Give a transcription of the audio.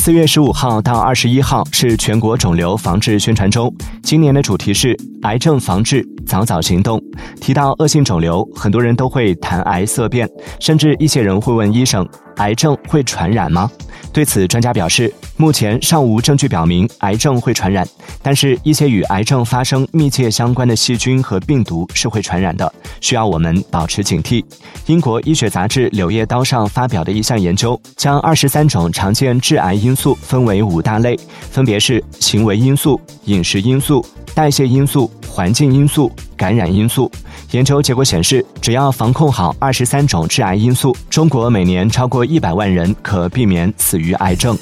四月十五号到二十一号是全国肿瘤防治宣传周，今年的主题是癌症防治，早早行动。提到恶性肿瘤，很多人都会谈癌色变，甚至一些人会问医生：癌症会传染吗？对此，专家表示，目前尚无证据表明癌症会传染，但是一些与癌症发生密切相关的细菌和病毒是会传染的，需要我们保持警惕。英国医学杂志《柳叶刀》上发表的一项研究，将二十三种常见致癌因素分为五大类，分别是行为因素、饮食因素、代谢因素、环境因素、感染因素。研究结果显示，只要防控好二十三种致癌因素，中国每年超过一百万人可避免死于癌症。